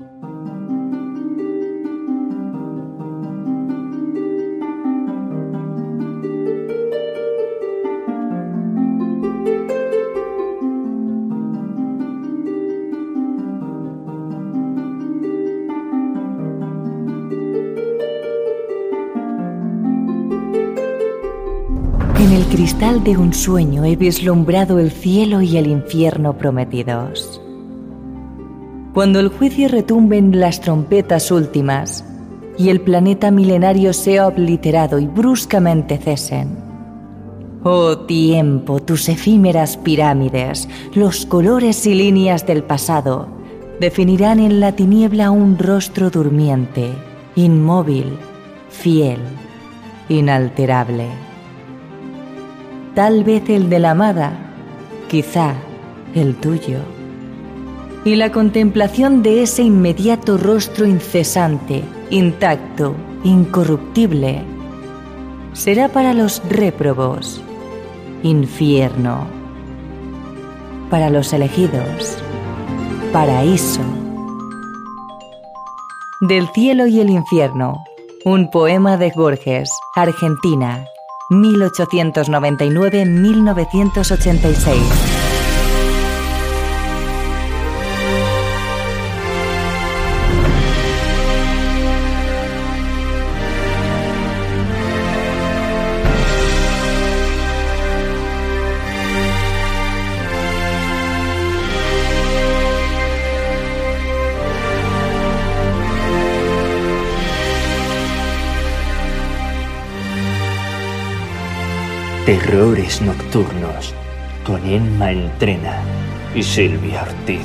En el cristal de un sueño he vislumbrado el cielo y el infierno prometidos. Cuando el juicio retumbe en las trompetas últimas y el planeta milenario sea obliterado y bruscamente cesen. Oh tiempo, tus efímeras pirámides, los colores y líneas del pasado, definirán en la tiniebla un rostro durmiente, inmóvil, fiel, inalterable tal vez el de la amada, quizá el tuyo. Y la contemplación de ese inmediato rostro incesante, intacto, incorruptible, será para los réprobos infierno, para los elegidos paraíso. Del cielo y el infierno, un poema de Borges, Argentina, 1899-1986. Terrores Nocturnos con Emma Entrena y Silvia Ortiz.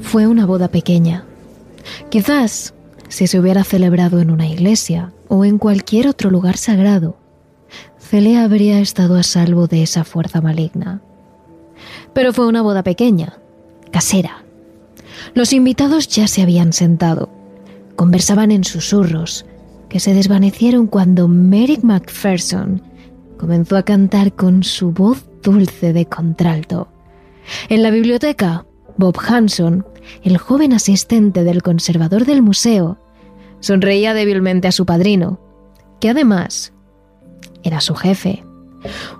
Fue una boda pequeña Quizás, si se hubiera celebrado en una iglesia o en cualquier otro lugar sagrado, Celia habría estado a salvo de esa fuerza maligna. Pero fue una boda pequeña, casera. Los invitados ya se habían sentado, conversaban en susurros, que se desvanecieron cuando Merrick Macpherson comenzó a cantar con su voz dulce de contralto. En la biblioteca, Bob Hanson el joven asistente del conservador del museo sonreía débilmente a su padrino, que además era su jefe.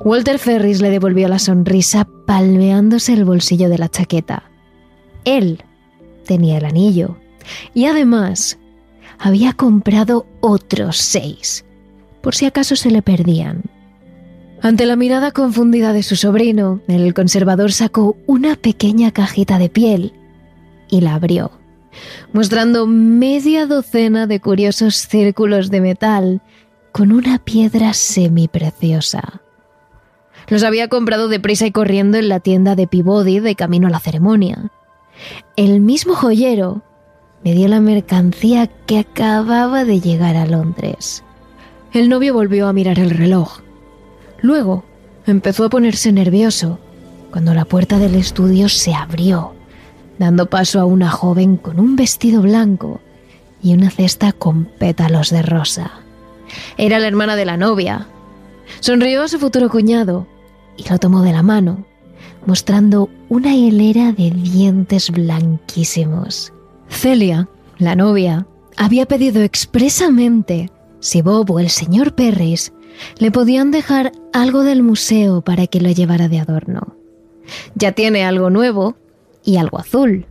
Walter Ferris le devolvió la sonrisa palmeándose el bolsillo de la chaqueta. Él tenía el anillo y además había comprado otros seis, por si acaso se le perdían. Ante la mirada confundida de su sobrino, el conservador sacó una pequeña cajita de piel y la abrió, mostrando media docena de curiosos círculos de metal con una piedra semipreciosa. Los había comprado deprisa y corriendo en la tienda de Peabody de camino a la ceremonia. El mismo joyero me dio la mercancía que acababa de llegar a Londres. El novio volvió a mirar el reloj. Luego empezó a ponerse nervioso cuando la puerta del estudio se abrió dando paso a una joven con un vestido blanco y una cesta con pétalos de rosa. Era la hermana de la novia. Sonrió a su futuro cuñado y lo tomó de la mano, mostrando una hilera de dientes blanquísimos. Celia, la novia, había pedido expresamente si Bob o el señor Perris le podían dejar algo del museo para que lo llevara de adorno. Ya tiene algo nuevo y algo azul.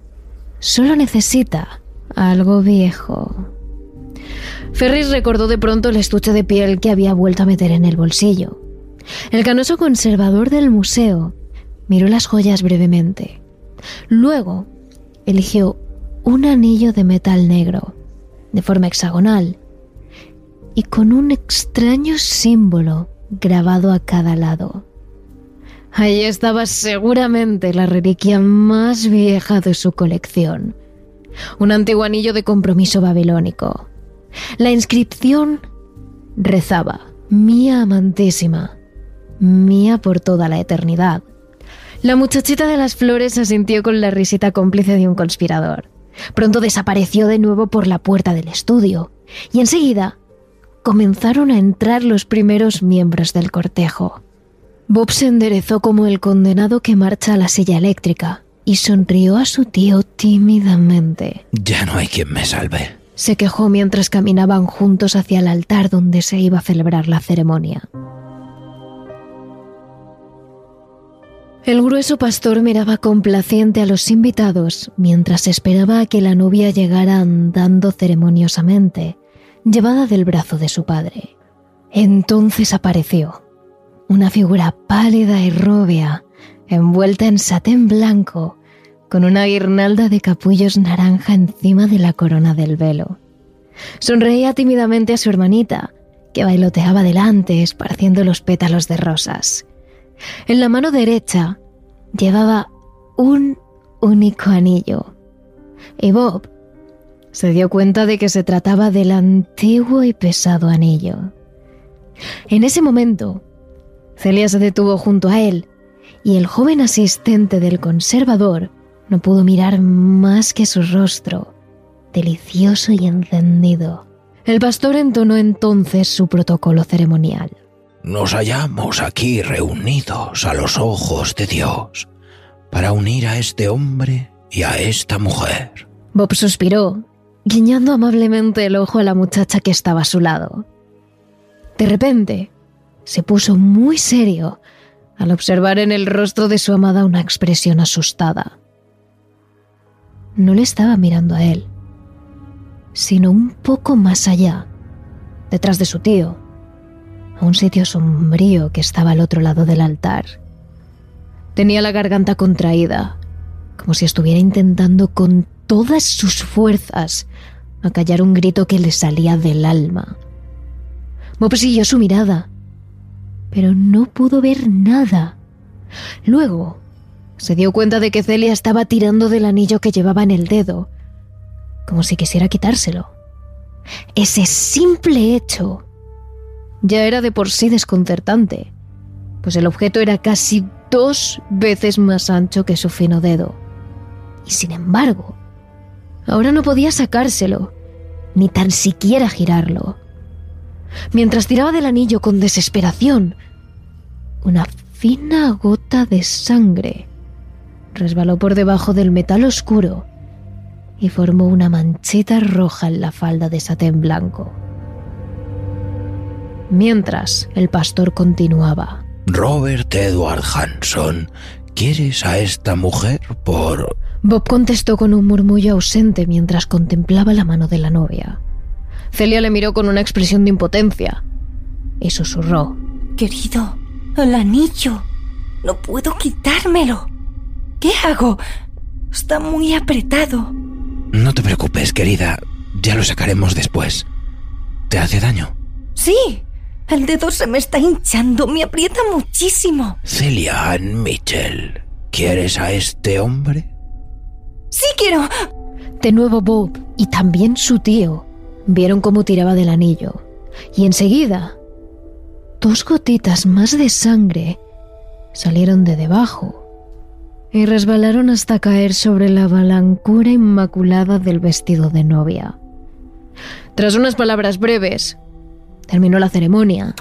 Solo necesita algo viejo. Ferris recordó de pronto el estuche de piel que había vuelto a meter en el bolsillo. El canoso conservador del museo miró las joyas brevemente. Luego eligió un anillo de metal negro, de forma hexagonal, y con un extraño símbolo grabado a cada lado. Allí estaba seguramente la reliquia más vieja de su colección. Un antiguo anillo de compromiso babilónico. La inscripción rezaba, Mía amantísima, mía por toda la eternidad. La muchachita de las flores asintió con la risita cómplice de un conspirador. Pronto desapareció de nuevo por la puerta del estudio y enseguida comenzaron a entrar los primeros miembros del cortejo. Bob se enderezó como el condenado que marcha a la silla eléctrica y sonrió a su tío tímidamente. Ya no hay quien me salve. Se quejó mientras caminaban juntos hacia el altar donde se iba a celebrar la ceremonia. El grueso pastor miraba complaciente a los invitados mientras esperaba a que la novia llegara andando ceremoniosamente, llevada del brazo de su padre. Entonces apareció, una figura pálida y rubia, envuelta en satén blanco, con una guirnalda de capullos naranja encima de la corona del velo. Sonreía tímidamente a su hermanita, que bailoteaba delante, esparciendo los pétalos de rosas. En la mano derecha llevaba un único anillo. Y Bob se dio cuenta de que se trataba del antiguo y pesado anillo. En ese momento, Celia se detuvo junto a él y el joven asistente del conservador no pudo mirar más que su rostro, delicioso y encendido. El pastor entonó entonces su protocolo ceremonial. Nos hallamos aquí reunidos a los ojos de Dios para unir a este hombre y a esta mujer. Bob suspiró, guiñando amablemente el ojo a la muchacha que estaba a su lado. De repente, se puso muy serio al observar en el rostro de su amada una expresión asustada. No le estaba mirando a él, sino un poco más allá, detrás de su tío, a un sitio sombrío que estaba al otro lado del altar. Tenía la garganta contraída, como si estuviera intentando con todas sus fuerzas acallar un grito que le salía del alma. Bob siguió su mirada, pero no pudo ver nada. Luego, se dio cuenta de que Celia estaba tirando del anillo que llevaba en el dedo, como si quisiera quitárselo. Ese simple hecho ya era de por sí desconcertante, pues el objeto era casi dos veces más ancho que su fino dedo. Y sin embargo, ahora no podía sacárselo, ni tan siquiera girarlo. Mientras tiraba del anillo con desesperación, una fina gota de sangre resbaló por debajo del metal oscuro y formó una manchita roja en la falda de satén blanco. Mientras el pastor continuaba. Robert Edward Hanson, ¿quieres a esta mujer por... Bob contestó con un murmullo ausente mientras contemplaba la mano de la novia. Celia le miró con una expresión de impotencia y susurró. Querido, el anillo. No puedo quitármelo. ¿Qué hago? Está muy apretado. No te preocupes, querida. Ya lo sacaremos después. ¿Te hace daño? Sí. El dedo se me está hinchando. Me aprieta muchísimo. Celia Ann Mitchell. ¿Quieres a este hombre? Sí quiero. De nuevo Bob y también su tío vieron cómo tiraba del anillo. Y enseguida Dos gotitas más de sangre salieron de debajo y resbalaron hasta caer sobre la balancura inmaculada del vestido de novia. Tras unas palabras breves, terminó la ceremonia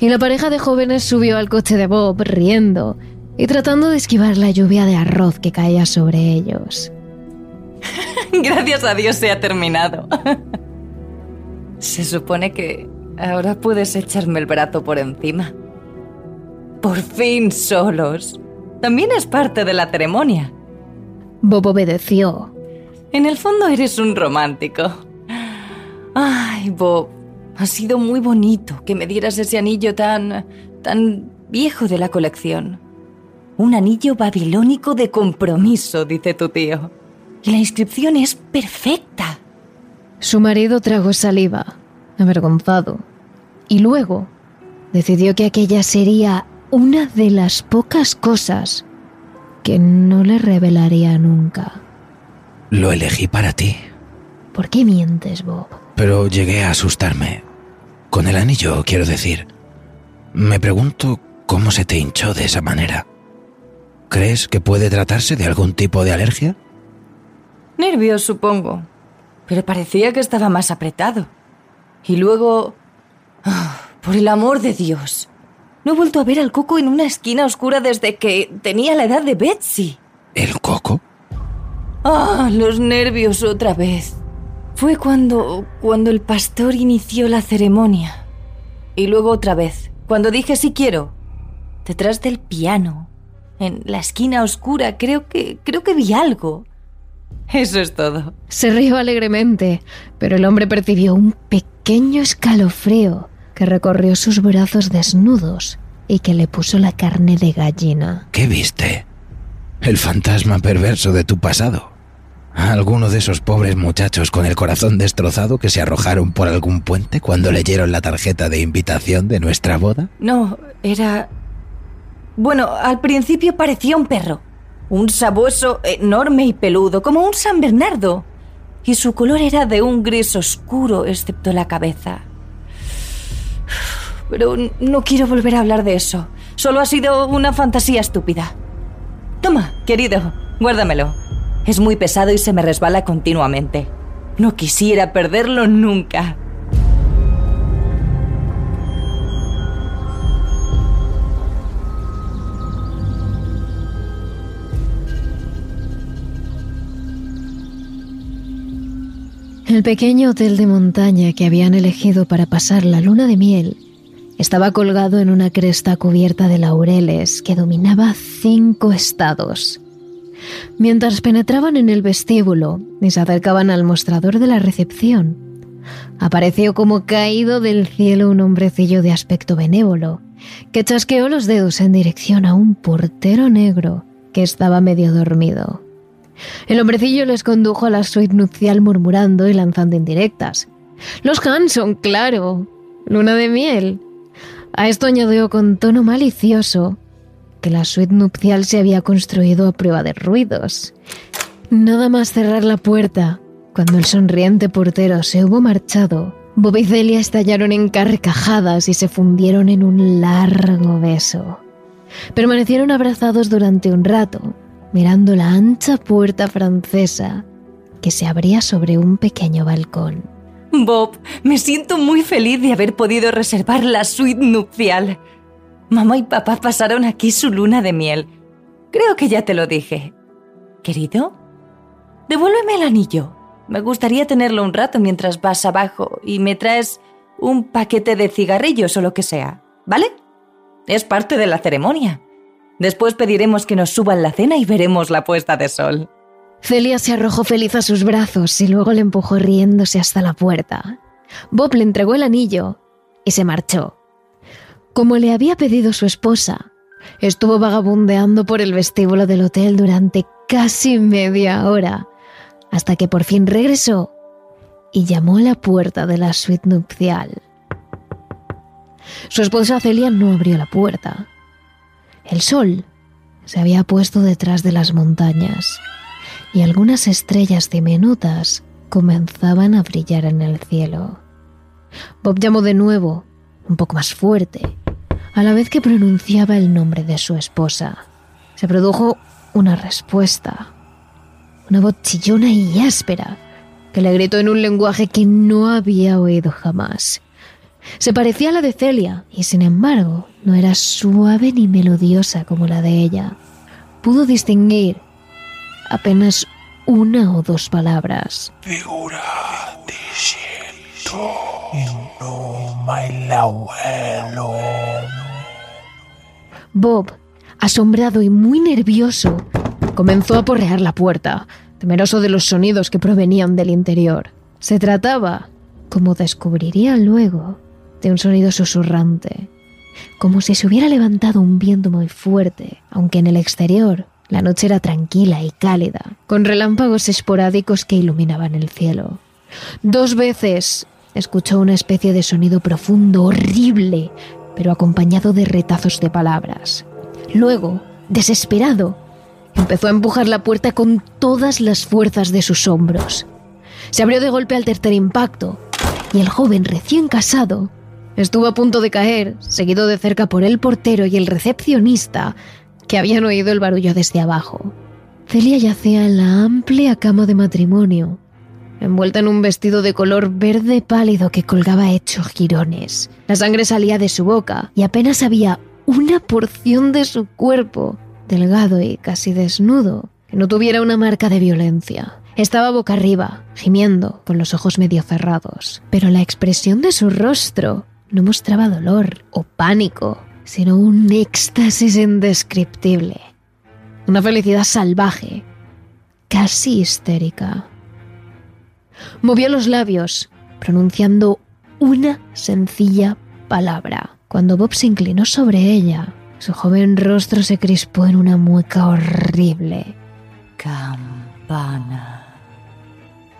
y la pareja de jóvenes subió al coche de Bob riendo y tratando de esquivar la lluvia de arroz que caía sobre ellos. Gracias a Dios se ha terminado. Se supone que Ahora puedes echarme el brazo por encima. Por fin solos. También es parte de la ceremonia. Bob obedeció. En el fondo eres un romántico. Ay, Bob, ha sido muy bonito que me dieras ese anillo tan... tan viejo de la colección. Un anillo babilónico de compromiso, dice tu tío. Y la inscripción es perfecta. Su marido tragó saliva avergonzado, y luego decidió que aquella sería una de las pocas cosas que no le revelaría nunca. Lo elegí para ti. ¿Por qué mientes, Bob? Pero llegué a asustarme. Con el anillo, quiero decir. Me pregunto ¿Cómo se te hinchó de esa manera? ¿Crees que puede tratarse de algún tipo de alergia? Nervios, supongo. Pero parecía que estaba más apretado. Y luego... ah, por el amor de Dios. No he vuelto a ver al coco en una esquina oscura desde que tenía la edad de Betsy. ¿El coco? Ah, los nervios otra vez. Fue cuando. cuando el pastor inició la ceremonia. Y luego otra vez, cuando dije sí quiero. Detrás del piano. En la esquina oscura, creo que. creo que vi algo. Eso es todo. Se rió alegremente, pero el hombre percibió un pequeño escalofrío que recorrió sus brazos desnudos y que le puso la carne de gallina. ¿Qué viste? El fantasma perverso de tu pasado. ¿Alguno de esos pobres muchachos con el corazón destrozado que se arrojaron por algún puente cuando leyeron la tarjeta de invitación de nuestra boda? No, era... Bueno, al principio parecía un perro. Un sabueso enorme y peludo, como un San Bernardo. Y su color era de un gris oscuro, excepto la cabeza. Pero no quiero volver a hablar de eso. Solo ha sido una fantasía estúpida. Toma, querido, guárdamelo. Es muy pesado y se me resbala continuamente. No quisiera perderlo nunca. El pequeño hotel de montaña que habían elegido para pasar la luna de miel estaba colgado en una cresta cubierta de laureles que dominaba cinco estados. Mientras penetraban en el vestíbulo y se acercaban al mostrador de la recepción, apareció como caído del cielo un hombrecillo de aspecto benévolo, que chasqueó los dedos en dirección a un portero negro que estaba medio dormido. El hombrecillo les condujo a la suite nupcial murmurando y lanzando indirectas. Los Hanson, claro. Luna de miel. A esto añadió con tono malicioso que la suite nupcial se había construido a prueba de ruidos. Nada más cerrar la puerta, cuando el sonriente portero se hubo marchado, Bob y Celia estallaron en carcajadas y se fundieron en un largo beso. Permanecieron abrazados durante un rato, mirando la ancha puerta francesa que se abría sobre un pequeño balcón. Bob, me siento muy feliz de haber podido reservar la suite nupcial. Mamá y papá pasaron aquí su luna de miel. Creo que ya te lo dije. Querido, devuélveme el anillo. Me gustaría tenerlo un rato mientras vas abajo y me traes un paquete de cigarrillos o lo que sea, ¿vale? Es parte de la ceremonia. Después pediremos que nos suban la cena y veremos la puesta de sol. Celia se arrojó feliz a sus brazos y luego le empujó riéndose hasta la puerta. Bob le entregó el anillo y se marchó. Como le había pedido su esposa, estuvo vagabundeando por el vestíbulo del hotel durante casi media hora, hasta que por fin regresó y llamó a la puerta de la suite nupcial. Su esposa Celia no abrió la puerta. El sol se había puesto detrás de las montañas y algunas estrellas diminutas comenzaban a brillar en el cielo. Bob llamó de nuevo, un poco más fuerte, a la vez que pronunciaba el nombre de su esposa. Se produjo una respuesta, una voz chillona y áspera, que le gritó en un lenguaje que no había oído jamás. Se parecía a la de Celia, y sin embargo no era suave ni melodiosa como la de ella. Pudo distinguir apenas una o dos palabras. Figura diciendo no. Bob, asombrado y muy nervioso, comenzó a porrear la puerta, temeroso de los sonidos que provenían del interior. Se trataba, como descubriría luego, de un sonido susurrante, como si se hubiera levantado un viento muy fuerte, aunque en el exterior la noche era tranquila y cálida, con relámpagos esporádicos que iluminaban el cielo. Dos veces escuchó una especie de sonido profundo, horrible, pero acompañado de retazos de palabras. Luego, desesperado, empezó a empujar la puerta con todas las fuerzas de sus hombros. Se abrió de golpe al tercer impacto y el joven recién casado Estuvo a punto de caer, seguido de cerca por el portero y el recepcionista, que habían oído el barullo desde abajo. Celia yacía en la amplia cama de matrimonio, envuelta en un vestido de color verde pálido que colgaba hecho girones. La sangre salía de su boca y apenas había una porción de su cuerpo, delgado y casi desnudo, que no tuviera una marca de violencia. Estaba boca arriba, gimiendo, con los ojos medio cerrados, pero la expresión de su rostro no mostraba dolor o pánico, sino un éxtasis indescriptible. Una felicidad salvaje, casi histérica. Movió los labios, pronunciando una sencilla palabra. Cuando Bob se inclinó sobre ella, su joven rostro se crispó en una mueca horrible. Campana.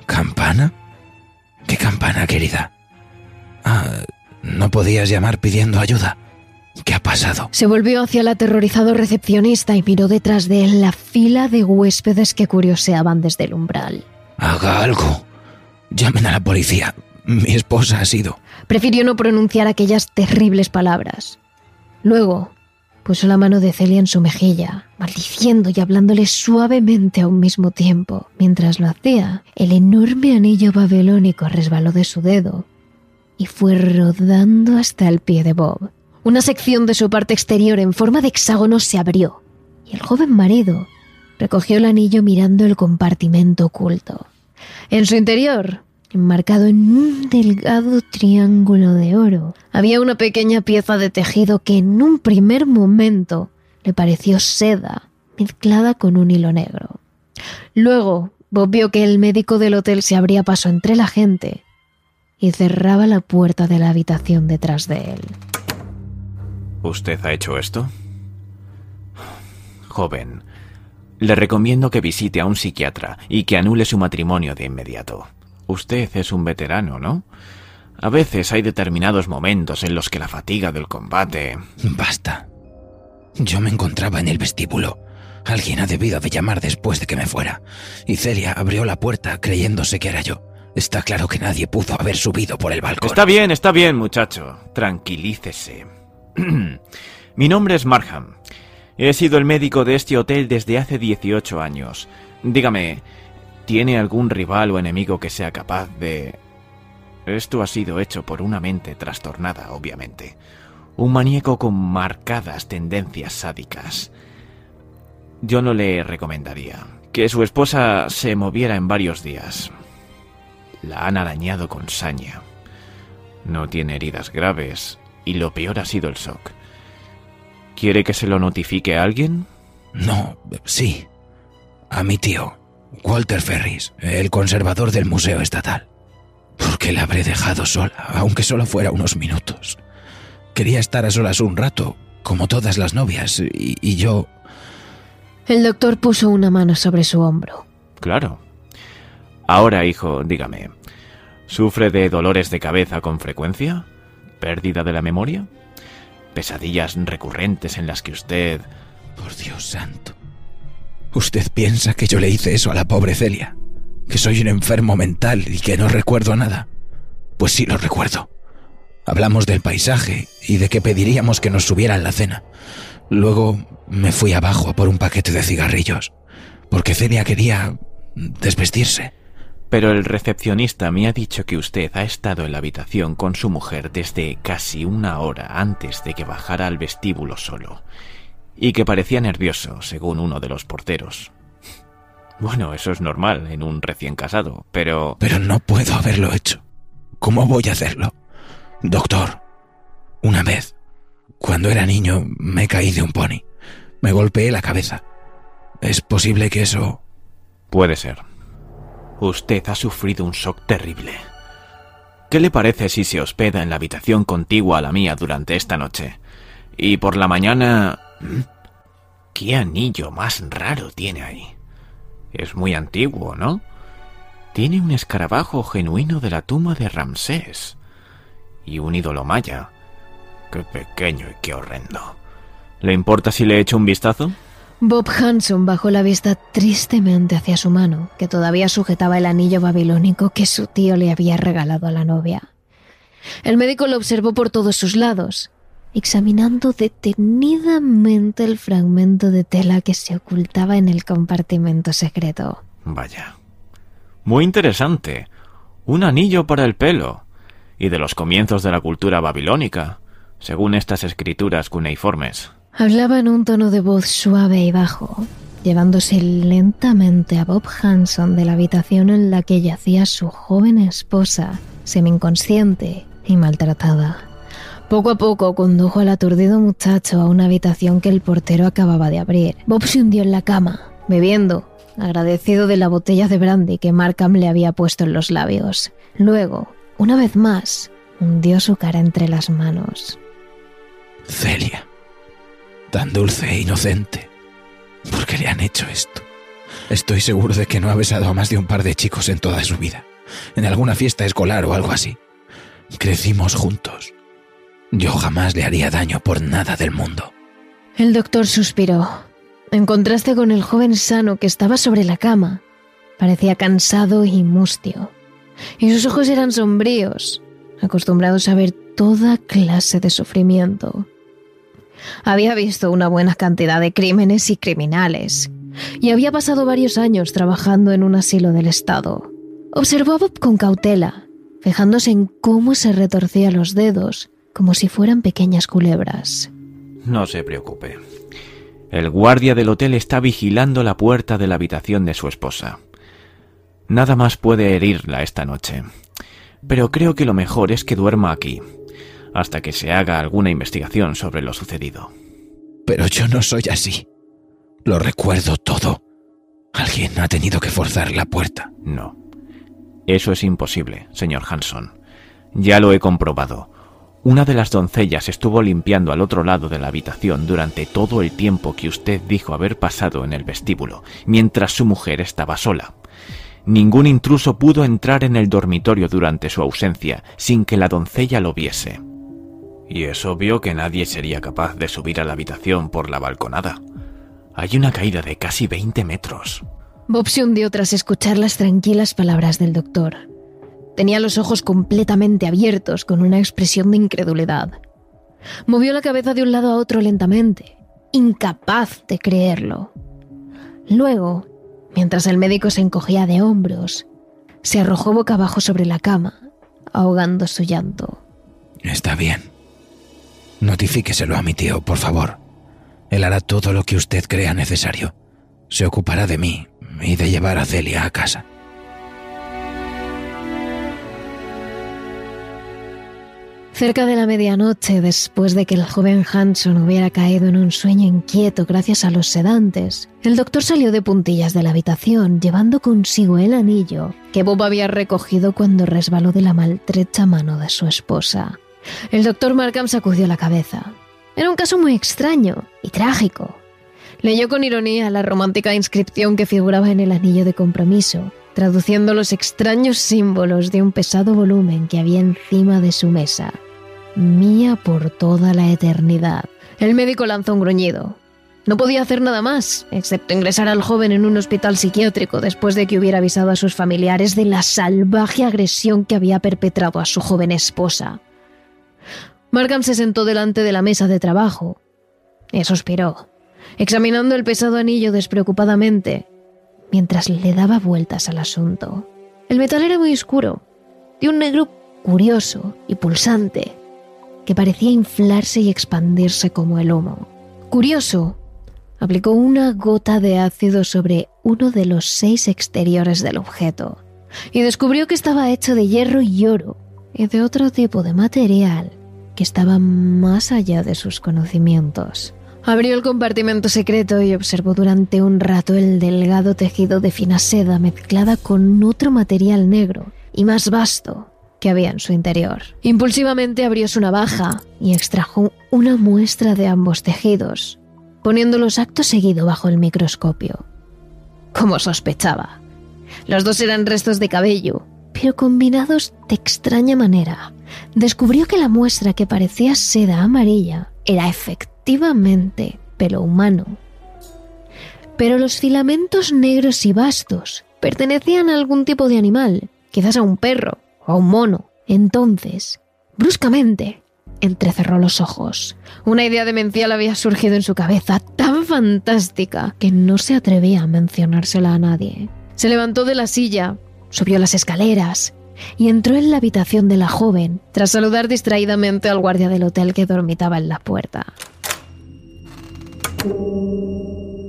¿Campana? ¿Qué campana, querida? Ah, ¿no podías llamar pidiendo ayuda? ¿Qué ha pasado? Se volvió hacia el aterrorizado recepcionista y miró detrás de él la fila de huéspedes que curioseaban desde el umbral. Haga algo. Llamen a la policía. Mi esposa ha sido. Prefirió no pronunciar aquellas terribles palabras. Luego puso la mano de Celia en su mejilla, maldiciendo y hablándole suavemente a un mismo tiempo. Mientras lo hacía, el enorme anillo babilónico resbaló de su dedo y fue rodando hasta el pie de Bob. Una sección de su parte exterior en forma de hexágono se abrió y el joven marido recogió el anillo mirando el compartimento oculto. En su interior, enmarcado en un delgado triángulo de oro, había una pequeña pieza de tejido que en un primer momento le pareció seda mezclada con un hilo negro. Luego, Bob vio que el médico del hotel se abría paso entre la gente y cerraba la puerta de la habitación detrás de él. ¿Usted ha hecho esto? Joven, le recomiendo que visite a un psiquiatra y que anule su matrimonio de inmediato. Usted es un veterano, ¿no? A veces hay determinados momentos en los que la fatiga del combate... Basta. Yo me encontraba en el vestíbulo. Alguien ha debido de llamar después de que me fuera. Y Celia abrió la puerta creyéndose que era yo. Está claro que nadie pudo haber subido por el balcón. Está bien, está bien, muchacho. Tranquilícese. Mi nombre es Markham. He sido el médico de este hotel desde hace 18 años. Dígame, ¿tiene algún rival o enemigo que sea capaz de... Esto ha sido hecho por una mente trastornada, obviamente. Un maníaco con marcadas tendencias sádicas. Yo no le recomendaría que su esposa se moviera en varios días. La han arañado con saña. No tiene heridas graves y lo peor ha sido el shock. ¿Quiere que se lo notifique a alguien? No, sí. A mi tío, Walter Ferris, el conservador del Museo Estatal. ¿Por qué la habré dejado sola, aunque solo fuera unos minutos? Quería estar a solas un rato, como todas las novias, y, y yo... El doctor puso una mano sobre su hombro. Claro. Ahora, hijo, dígame, ¿sufre de dolores de cabeza con frecuencia? ¿Pérdida de la memoria? ¿Pesadillas recurrentes en las que usted... Por Dios santo. ¿Usted piensa que yo le hice eso a la pobre Celia? ¿Que soy un enfermo mental y que no recuerdo nada? Pues sí lo recuerdo. Hablamos del paisaje y de que pediríamos que nos subieran la cena. Luego me fui abajo a por un paquete de cigarrillos, porque Celia quería desvestirse. Pero el recepcionista me ha dicho que usted ha estado en la habitación con su mujer desde casi una hora antes de que bajara al vestíbulo solo, y que parecía nervioso, según uno de los porteros. Bueno, eso es normal en un recién casado, pero... Pero no puedo haberlo hecho. ¿Cómo voy a hacerlo? Doctor, una vez, cuando era niño, me caí de un pony. Me golpeé la cabeza. ¿Es posible que eso... Puede ser. Usted ha sufrido un shock terrible. ¿Qué le parece si se hospeda en la habitación contigua a la mía durante esta noche? Y por la mañana... ¿Mm? ¿Qué anillo más raro tiene ahí? Es muy antiguo, ¿no? Tiene un escarabajo genuino de la tumba de Ramsés. Y un ídolo maya. Qué pequeño y qué horrendo. ¿Le importa si le echo un vistazo? Bob Hanson bajó la vista tristemente hacia su mano, que todavía sujetaba el anillo babilónico que su tío le había regalado a la novia. El médico lo observó por todos sus lados, examinando detenidamente el fragmento de tela que se ocultaba en el compartimento secreto. Vaya. Muy interesante. Un anillo para el pelo. Y de los comienzos de la cultura babilónica, según estas escrituras cuneiformes. Hablaba en un tono de voz suave y bajo, llevándose lentamente a Bob Hanson de la habitación en la que yacía su joven esposa, semi-inconsciente y maltratada. Poco a poco condujo al aturdido muchacho a una habitación que el portero acababa de abrir. Bob se hundió en la cama, bebiendo, agradecido de la botella de brandy que Markham le había puesto en los labios. Luego, una vez más, hundió su cara entre las manos. Celia, tan dulce e inocente. ¿Por qué le han hecho esto? Estoy seguro de que no ha besado a más de un par de chicos en toda su vida, en alguna fiesta escolar o algo así. Crecimos juntos. Yo jamás le haría daño por nada del mundo. El doctor suspiró. En contraste con el joven sano que estaba sobre la cama, parecía cansado y mustio, y sus ojos eran sombríos, acostumbrados a ver toda clase de sufrimiento. Había visto una buena cantidad de crímenes y criminales, y había pasado varios años trabajando en un asilo del Estado. Observó Bob con cautela, fijándose en cómo se retorcía los dedos, como si fueran pequeñas culebras. No se preocupe. El guardia del hotel está vigilando la puerta de la habitación de su esposa. Nada más puede herirla esta noche. Pero creo que lo mejor es que duerma aquí, hasta que se haga alguna investigación sobre lo sucedido. Pero yo no soy así. Lo recuerdo todo. Alguien ha tenido que forzar la puerta. No. Eso es imposible, señor Hanson. Ya lo he comprobado. Una de las doncellas estuvo limpiando al otro lado de la habitación durante todo el tiempo que usted dijo haber pasado en el vestíbulo, mientras su mujer estaba sola. Ningún intruso pudo entrar en el dormitorio durante su ausencia sin que la doncella lo viese. Y es obvio que nadie sería capaz de subir a la habitación por la balconada. Hay una caída de casi 20 metros. Bob se hundió tras escuchar las tranquilas palabras del doctor. Tenía los ojos completamente abiertos con una expresión de incredulidad. Movió la cabeza de un lado a otro lentamente, incapaz de creerlo. Luego, mientras el médico se encogía de hombros, se arrojó boca abajo sobre la cama, ahogando su llanto. Está bien. Notifíqueselo a mi tío, por favor. Él hará todo lo que usted crea necesario. Se ocupará de mí y de llevar a Celia a casa. Cerca de la medianoche, después de que el joven Hanson hubiera caído en un sueño inquieto gracias a los sedantes, el doctor salió de puntillas de la habitación llevando consigo el anillo que Bob había recogido cuando resbaló de la maltrecha mano de su esposa. El doctor Markham sacudió la cabeza. Era un caso muy extraño y trágico. Leyó con ironía la romántica inscripción que figuraba en el anillo de compromiso, traduciendo los extraños símbolos de un pesado volumen que había encima de su mesa. Mía por toda la eternidad. El médico lanzó un gruñido. No podía hacer nada más, excepto ingresar al joven en un hospital psiquiátrico después de que hubiera avisado a sus familiares de la salvaje agresión que había perpetrado a su joven esposa. Markham se sentó delante de la mesa de trabajo y suspiró, examinando el pesado anillo despreocupadamente mientras le daba vueltas al asunto. El metal era muy oscuro, de un negro curioso y pulsante, que parecía inflarse y expandirse como el humo. Curioso, aplicó una gota de ácido sobre uno de los seis exteriores del objeto y descubrió que estaba hecho de hierro y oro y de otro tipo de material que estaba más allá de sus conocimientos. Abrió el compartimento secreto y observó durante un rato el delgado tejido de fina seda mezclada con otro material negro y más vasto que había en su interior. Impulsivamente abrió su navaja y extrajo una muestra de ambos tejidos, poniéndolos acto seguido bajo el microscopio. Como sospechaba, los dos eran restos de cabello, pero combinados de extraña manera. Descubrió que la muestra que parecía seda amarilla era efectivamente pelo humano. Pero los filamentos negros y vastos pertenecían a algún tipo de animal, quizás a un perro o a un mono. Entonces, Bruscamente, entrecerró los ojos. Una idea demencial había surgido en su cabeza, tan fantástica que no se atrevía a mencionársela a nadie. Se levantó de la silla, subió las escaleras y entró en la habitación de la joven, tras saludar distraídamente al guardia del hotel que dormitaba en la puerta.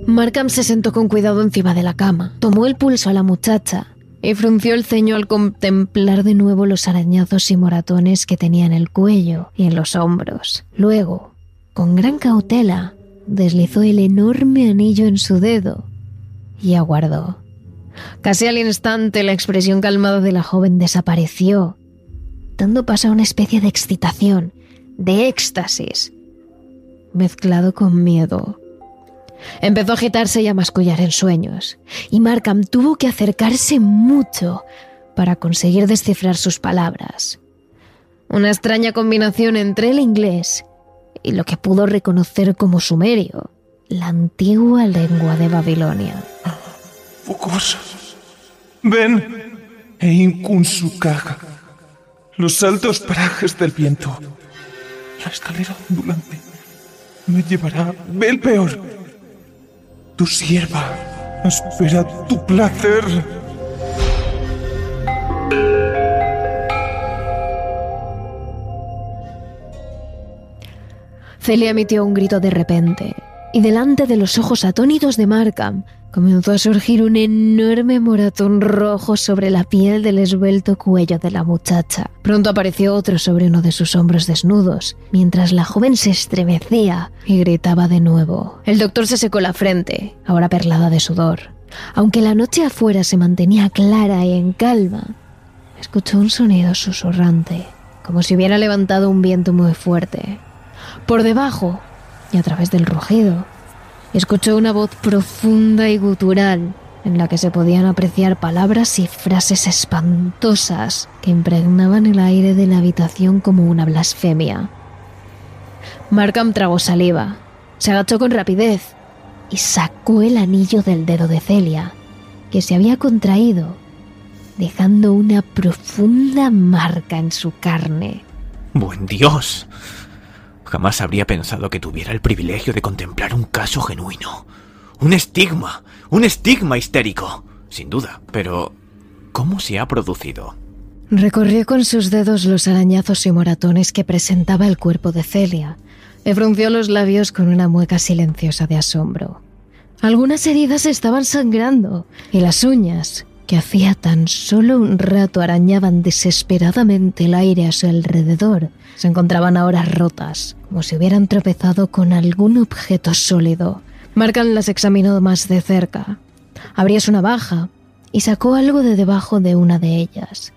Markham se sentó con cuidado encima de la cama, tomó el pulso a la muchacha y frunció el ceño al contemplar de nuevo los arañazos y moratones que tenía en el cuello y en los hombros. Luego, con gran cautela, deslizó el enorme anillo en su dedo y aguardó. Casi al instante la expresión calmada de la joven desapareció, dando paso a una especie de excitación, de éxtasis, mezclado con miedo. Empezó a agitarse y a mascullar en sueños, y Markham tuvo que acercarse mucho para conseguir descifrar sus palabras. Una extraña combinación entre el inglés y lo que pudo reconocer como sumerio, la antigua lengua de Babilonia. Focus. Ven. E Inkunsukaga. Los altos parajes del viento. La escalera ondulante. Me llevará. El peor. Tu sierva. Espera tu placer. Celia emitió un grito de repente, y delante de los ojos atónitos de Markham comenzó a surgir un enorme moratón rojo sobre la piel del esbelto cuello de la muchacha. Pronto apareció otro sobre uno de sus hombros desnudos, mientras la joven se estremecía y gritaba de nuevo. El doctor se secó la frente, ahora perlada de sudor. Aunque la noche afuera se mantenía clara y en calma, escuchó un sonido susurrante, como si hubiera levantado un viento muy fuerte. Por debajo, y a través del rugido, escuchó una voz profunda y gutural en la que se podían apreciar palabras y frases espantosas que impregnaban el aire de la habitación como una blasfemia. Markham tragó saliva, se agachó con rapidez y sacó el anillo del dedo de Celia, que se había contraído, dejando una profunda marca en su carne. ¡Buen Dios! Jamás habría pensado que tuviera el privilegio de contemplar un caso genuino. Un estigma, un estigma histérico. Sin duda, pero ¿cómo se ha producido? Recorrió con sus dedos los arañazos y moratones que presentaba el cuerpo de Celia. Le frunció los labios con una mueca silenciosa de asombro. Algunas heridas estaban sangrando y las uñas, que hacía tan solo un rato arañaban desesperadamente el aire a su alrededor, se encontraban ahora rotas, como si hubieran tropezado con algún objeto sólido. Marcan las examinó más de cerca. Abrió su navaja y sacó algo de debajo de una de ellas.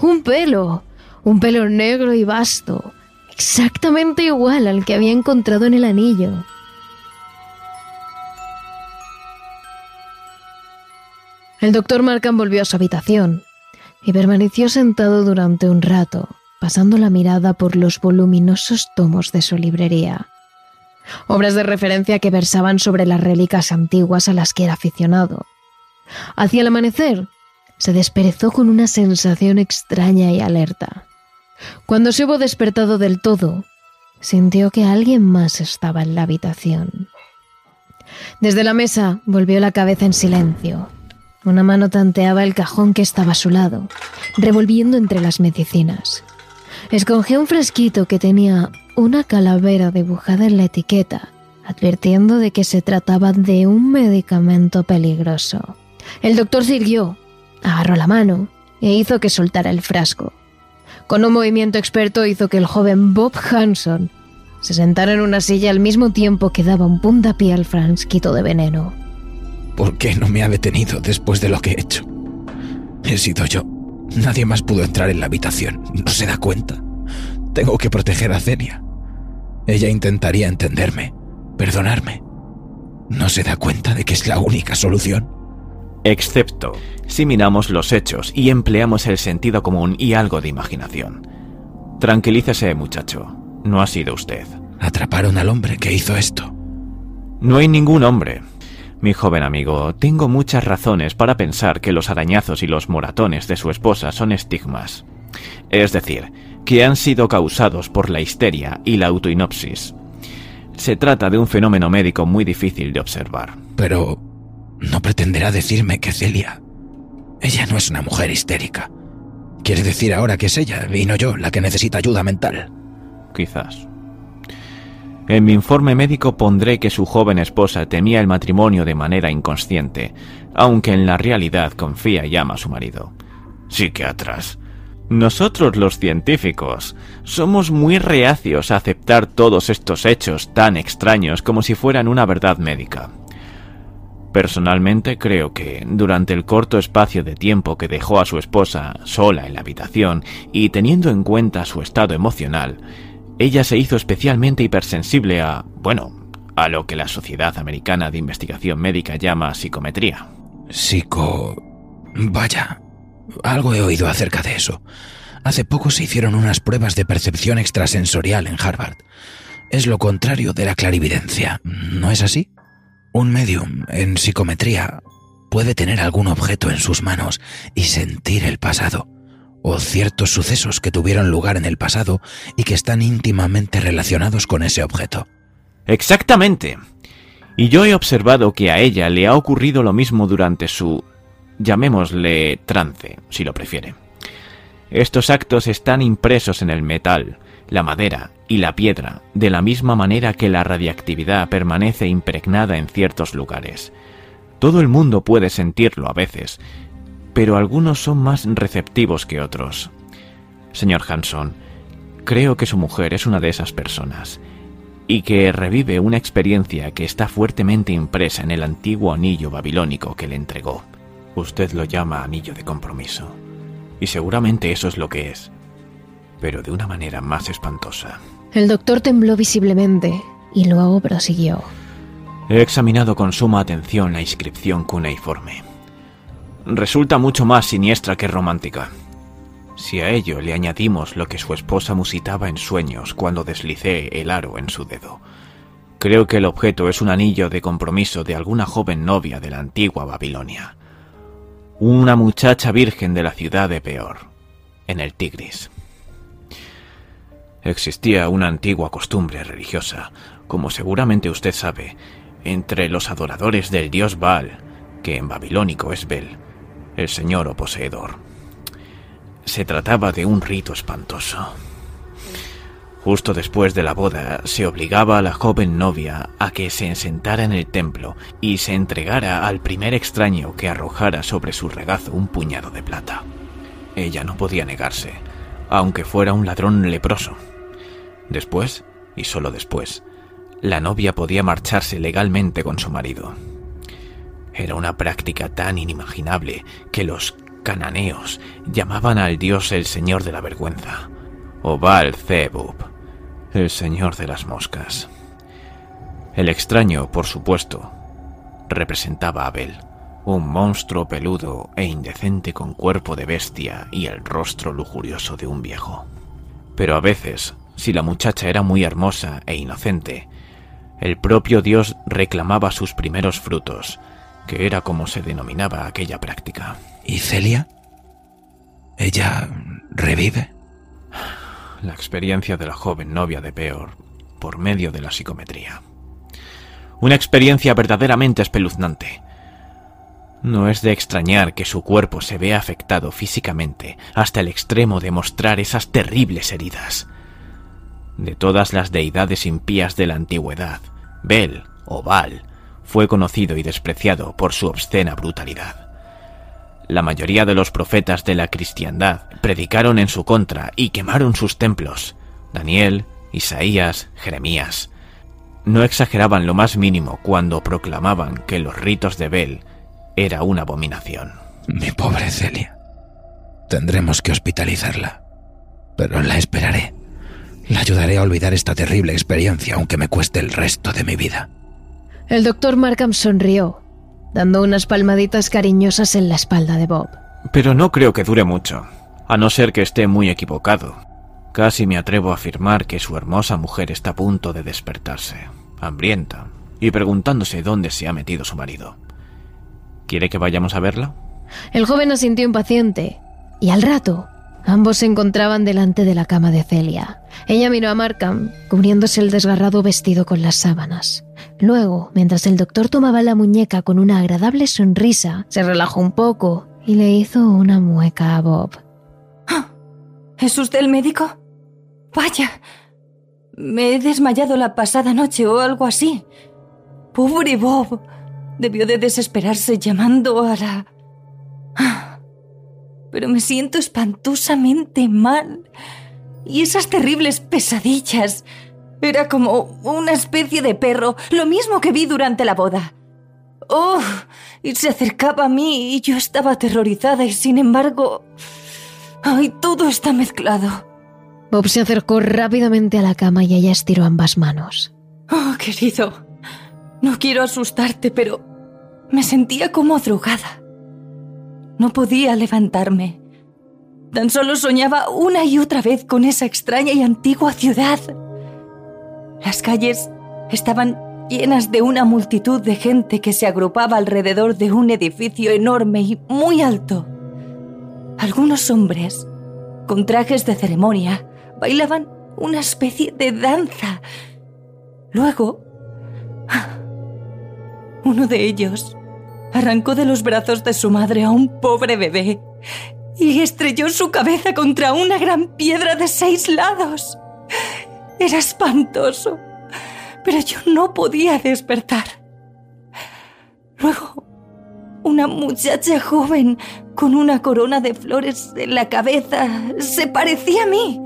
¡Un pelo! Un pelo negro y vasto, exactamente igual al que había encontrado en el anillo. El doctor Markham volvió a su habitación y permaneció sentado durante un rato, pasando la mirada por los voluminosos tomos de su librería. Obras de referencia que versaban sobre las reliquias antiguas a las que era aficionado. Hacia el amanecer, se desperezó con una sensación extraña y alerta. Cuando se hubo despertado del todo, sintió que alguien más estaba en la habitación. Desde la mesa volvió la cabeza en silencio. Una mano tanteaba el cajón que estaba a su lado, revolviendo entre las medicinas. Escogió un frasquito que tenía una calavera dibujada en la etiqueta, advirtiendo de que se trataba de un medicamento peligroso. El doctor sirvió, agarró la mano e hizo que soltara el frasco. Con un movimiento experto hizo que el joven Bob Hanson se sentara en una silla al mismo tiempo que daba un puntapié al frasquito de veneno. ¿Por qué no me ha detenido después de lo que he hecho? He sido yo. Nadie más pudo entrar en la habitación. ¿No se da cuenta? Tengo que proteger a Celia. Ella intentaría entenderme, perdonarme. ¿No se da cuenta de que es la única solución? Excepto si miramos los hechos y empleamos el sentido común y algo de imaginación. Tranquilícese, muchacho. No ha sido usted. Atraparon al hombre que hizo esto. No hay ningún hombre. Mi joven amigo, tengo muchas razones para pensar que los arañazos y los moratones de su esposa son estigmas. Es decir, que han sido causados por la histeria y la autoinopsis. Se trata de un fenómeno médico muy difícil de observar. Pero no pretenderá decirme que Celia... Ella no es una mujer histérica. Quiere decir ahora que es ella y no yo la que necesita ayuda mental. Quizás. En mi informe médico pondré que su joven esposa temía el matrimonio de manera inconsciente, aunque en la realidad confía y ama a su marido. Psiquiatras. Nosotros los científicos somos muy reacios a aceptar todos estos hechos tan extraños como si fueran una verdad médica. Personalmente creo que, durante el corto espacio de tiempo que dejó a su esposa sola en la habitación y teniendo en cuenta su estado emocional, ella se hizo especialmente hipersensible a, bueno, a lo que la Sociedad Americana de Investigación Médica llama psicometría. Psico... Vaya, algo he oído acerca de eso. Hace poco se hicieron unas pruebas de percepción extrasensorial en Harvard. Es lo contrario de la clarividencia, ¿no es así? Un medium en psicometría puede tener algún objeto en sus manos y sentir el pasado, o ciertos sucesos que tuvieron lugar en el pasado y que están íntimamente relacionados con ese objeto. Exactamente. Y yo he observado que a ella le ha ocurrido lo mismo durante su, llamémosle, trance, si lo prefiere. Estos actos están impresos en el metal, la madera y la piedra, de la misma manera que la radiactividad permanece impregnada en ciertos lugares. Todo el mundo puede sentirlo a veces, pero algunos son más receptivos que otros. Señor Hanson, creo que su mujer es una de esas personas, y que revive una experiencia que está fuertemente impresa en el antiguo anillo babilónico que le entregó. Usted lo llama anillo de compromiso, y seguramente eso es lo que es pero de una manera más espantosa. El doctor tembló visiblemente y luego prosiguió. He examinado con suma atención la inscripción cuneiforme. Resulta mucho más siniestra que romántica. Si a ello le añadimos lo que su esposa musitaba en sueños cuando deslicé el aro en su dedo, creo que el objeto es un anillo de compromiso de alguna joven novia de la antigua Babilonia. Una muchacha virgen de la ciudad de Peor, en el Tigris. Existía una antigua costumbre religiosa, como seguramente usted sabe, entre los adoradores del dios Baal, que en babilónico es Bel, el señor o poseedor. Se trataba de un rito espantoso. Justo después de la boda se obligaba a la joven novia a que se sentara en el templo y se entregara al primer extraño que arrojara sobre su regazo un puñado de plata. Ella no podía negarse, aunque fuera un ladrón leproso. Después, y solo después, la novia podía marcharse legalmente con su marido. Era una práctica tan inimaginable que los cananeos llamaban al dios el señor de la vergüenza, o Baal Zebub, el señor de las moscas. El extraño, por supuesto, representaba a Abel, un monstruo peludo e indecente con cuerpo de bestia y el rostro lujurioso de un viejo. Pero a veces si la muchacha era muy hermosa e inocente, el propio Dios reclamaba sus primeros frutos, que era como se denominaba aquella práctica. ¿Y Celia? ¿Ella revive? La experiencia de la joven novia de Peor, por medio de la psicometría. Una experiencia verdaderamente espeluznante. No es de extrañar que su cuerpo se vea afectado físicamente hasta el extremo de mostrar esas terribles heridas de todas las deidades impías de la antigüedad, Bel o Baal fue conocido y despreciado por su obscena brutalidad. La mayoría de los profetas de la cristiandad predicaron en su contra y quemaron sus templos. Daniel, Isaías, Jeremías. No exageraban lo más mínimo cuando proclamaban que los ritos de Bel era una abominación. Mi pobre Celia. Tendremos que hospitalizarla, pero la esperaré. La ayudaré a olvidar esta terrible experiencia, aunque me cueste el resto de mi vida. El doctor Markham sonrió, dando unas palmaditas cariñosas en la espalda de Bob. Pero no creo que dure mucho, a no ser que esté muy equivocado. Casi me atrevo a afirmar que su hermosa mujer está a punto de despertarse, hambrienta, y preguntándose dónde se ha metido su marido. ¿Quiere que vayamos a verla? El joven asintió impaciente, y al rato Ambos se encontraban delante de la cama de Celia. Ella miró a Markham, cubriéndose el desgarrado vestido con las sábanas. Luego, mientras el doctor tomaba la muñeca con una agradable sonrisa, se relajó un poco y le hizo una mueca a Bob. ¡Ah! ¿Es usted el médico? Vaya. Me he desmayado la pasada noche o algo así. Pobre Bob. Debió de desesperarse llamando a la... Pero me siento espantosamente mal. Y esas terribles pesadillas. Era como una especie de perro, lo mismo que vi durante la boda. ¡Oh! Y se acercaba a mí y yo estaba aterrorizada y sin embargo... ¡Ay, todo está mezclado! Bob se acercó rápidamente a la cama y ella estiró ambas manos. Oh, querido, no quiero asustarte, pero me sentía como drogada. No podía levantarme. Tan solo soñaba una y otra vez con esa extraña y antigua ciudad. Las calles estaban llenas de una multitud de gente que se agrupaba alrededor de un edificio enorme y muy alto. Algunos hombres, con trajes de ceremonia, bailaban una especie de danza. Luego, uno de ellos arrancó de los brazos de su madre a un pobre bebé y estrelló su cabeza contra una gran piedra de seis lados. Era espantoso, pero yo no podía despertar. Luego, una muchacha joven con una corona de flores en la cabeza se parecía a mí.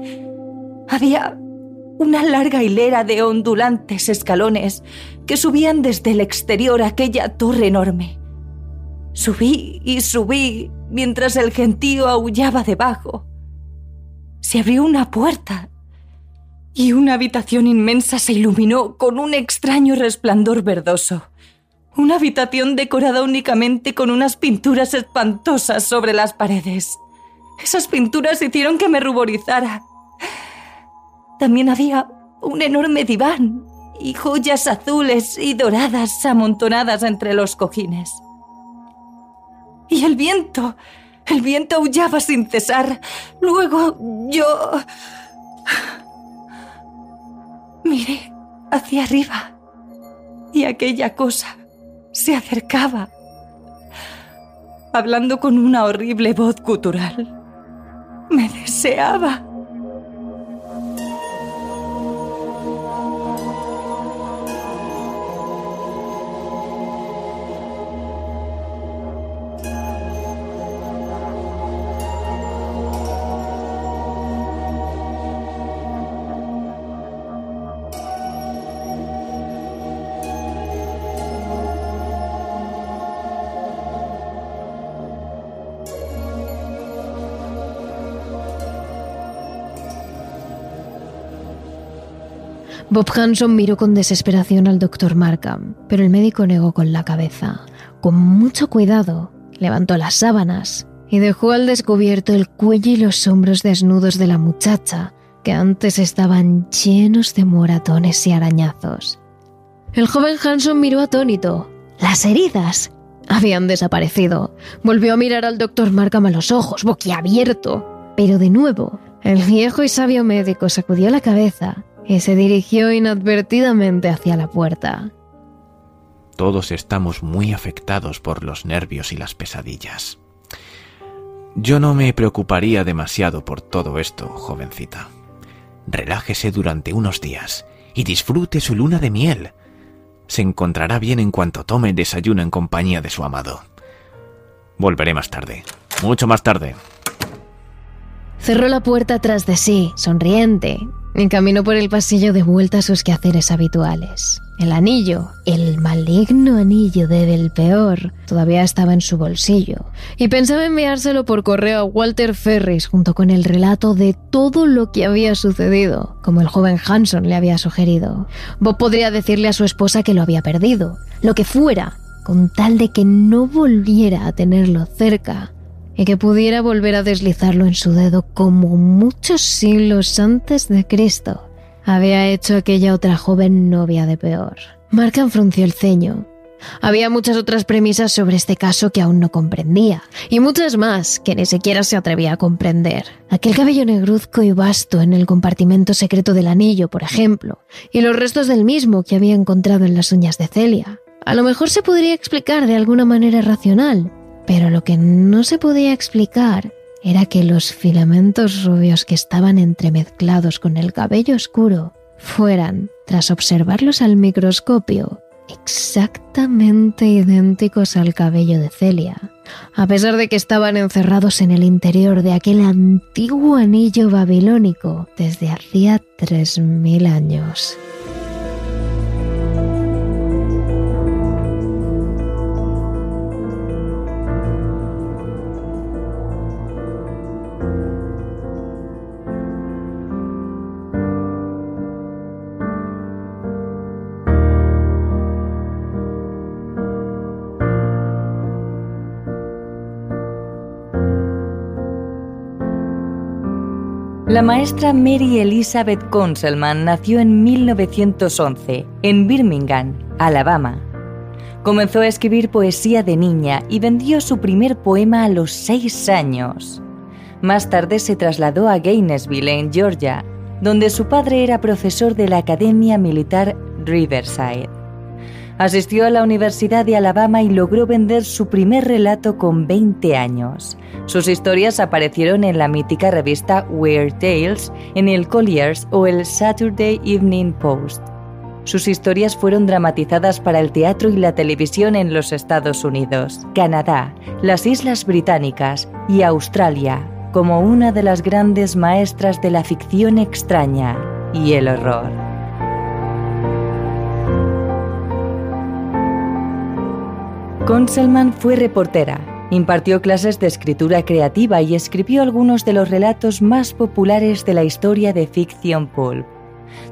Había una larga hilera de ondulantes escalones que subían desde el exterior a aquella torre enorme. Subí y subí mientras el gentío aullaba debajo. Se abrió una puerta y una habitación inmensa se iluminó con un extraño resplandor verdoso. Una habitación decorada únicamente con unas pinturas espantosas sobre las paredes. Esas pinturas hicieron que me ruborizara. También había un enorme diván y joyas azules y doradas amontonadas entre los cojines. Y el viento. El viento aullaba sin cesar. Luego yo... Miré hacia arriba y aquella cosa se acercaba, hablando con una horrible voz gutural. Me deseaba. Bob Hanson miró con desesperación al doctor Markham, pero el médico negó con la cabeza. Con mucho cuidado, levantó las sábanas y dejó al descubierto el cuello y los hombros desnudos de la muchacha, que antes estaban llenos de moratones y arañazos. El joven Hanson miró atónito. Las heridas habían desaparecido. Volvió a mirar al doctor Markham a los ojos, boquiabierto. Pero de nuevo, el viejo y sabio médico sacudió la cabeza y se dirigió inadvertidamente hacia la puerta. Todos estamos muy afectados por los nervios y las pesadillas. Yo no me preocuparía demasiado por todo esto, jovencita. Relájese durante unos días y disfrute su luna de miel. Se encontrará bien en cuanto tome el desayuno en compañía de su amado. Volveré más tarde, mucho más tarde. Cerró la puerta tras de sí, sonriente, Encaminó por el pasillo de vuelta a sus quehaceres habituales. El anillo, el maligno anillo de Peor, todavía estaba en su bolsillo, y pensaba enviárselo por correo a Walter Ferris junto con el relato de todo lo que había sucedido, como el joven Hanson le había sugerido. Bob podría decirle a su esposa que lo había perdido, lo que fuera, con tal de que no volviera a tenerlo cerca y que pudiera volver a deslizarlo en su dedo como muchos siglos antes de Cristo había hecho aquella otra joven novia de peor. Markham frunció el ceño. Había muchas otras premisas sobre este caso que aún no comprendía, y muchas más que ni siquiera se atrevía a comprender. Aquel cabello negruzco y vasto en el compartimento secreto del anillo, por ejemplo, y los restos del mismo que había encontrado en las uñas de Celia. A lo mejor se podría explicar de alguna manera racional, pero lo que no se podía explicar era que los filamentos rubios que estaban entremezclados con el cabello oscuro fueran, tras observarlos al microscopio, exactamente idénticos al cabello de Celia, a pesar de que estaban encerrados en el interior de aquel antiguo anillo babilónico desde hacía 3.000 años. La maestra Mary Elizabeth Conselman nació en 1911 en Birmingham, Alabama. Comenzó a escribir poesía de niña y vendió su primer poema a los seis años. Más tarde se trasladó a Gainesville, en Georgia, donde su padre era profesor de la Academia Militar Riverside. Asistió a la Universidad de Alabama y logró vender su primer relato con 20 años. Sus historias aparecieron en la mítica revista Weird Tales, en el Collier's o el Saturday Evening Post. Sus historias fueron dramatizadas para el teatro y la televisión en los Estados Unidos, Canadá, las Islas Británicas y Australia, como una de las grandes maestras de la ficción extraña y el horror. Conselman fue reportera, impartió clases de escritura creativa y escribió algunos de los relatos más populares de la historia de ficción pulp.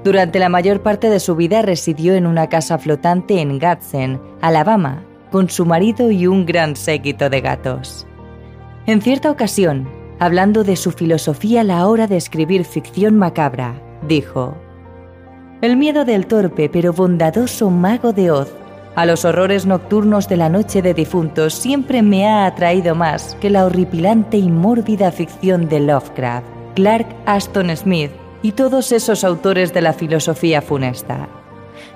Durante la mayor parte de su vida residió en una casa flotante en Gadsden, Alabama, con su marido y un gran séquito de gatos. En cierta ocasión, hablando de su filosofía a la hora de escribir ficción macabra, dijo, El miedo del torpe pero bondadoso mago de Oz a los horrores nocturnos de la noche de difuntos siempre me ha atraído más que la horripilante y mórbida ficción de Lovecraft, Clark Aston Smith y todos esos autores de la filosofía funesta.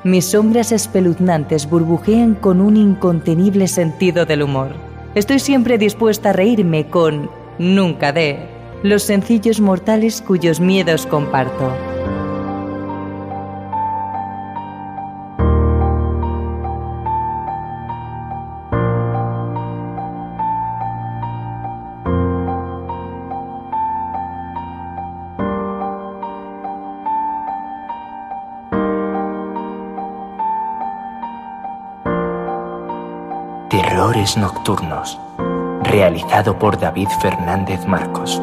Mis sombras espeluznantes burbujean con un incontenible sentido del humor. Estoy siempre dispuesta a reírme con, nunca de, los sencillos mortales cuyos miedos comparto. Nocturnos, realizado por David Fernández Marcos.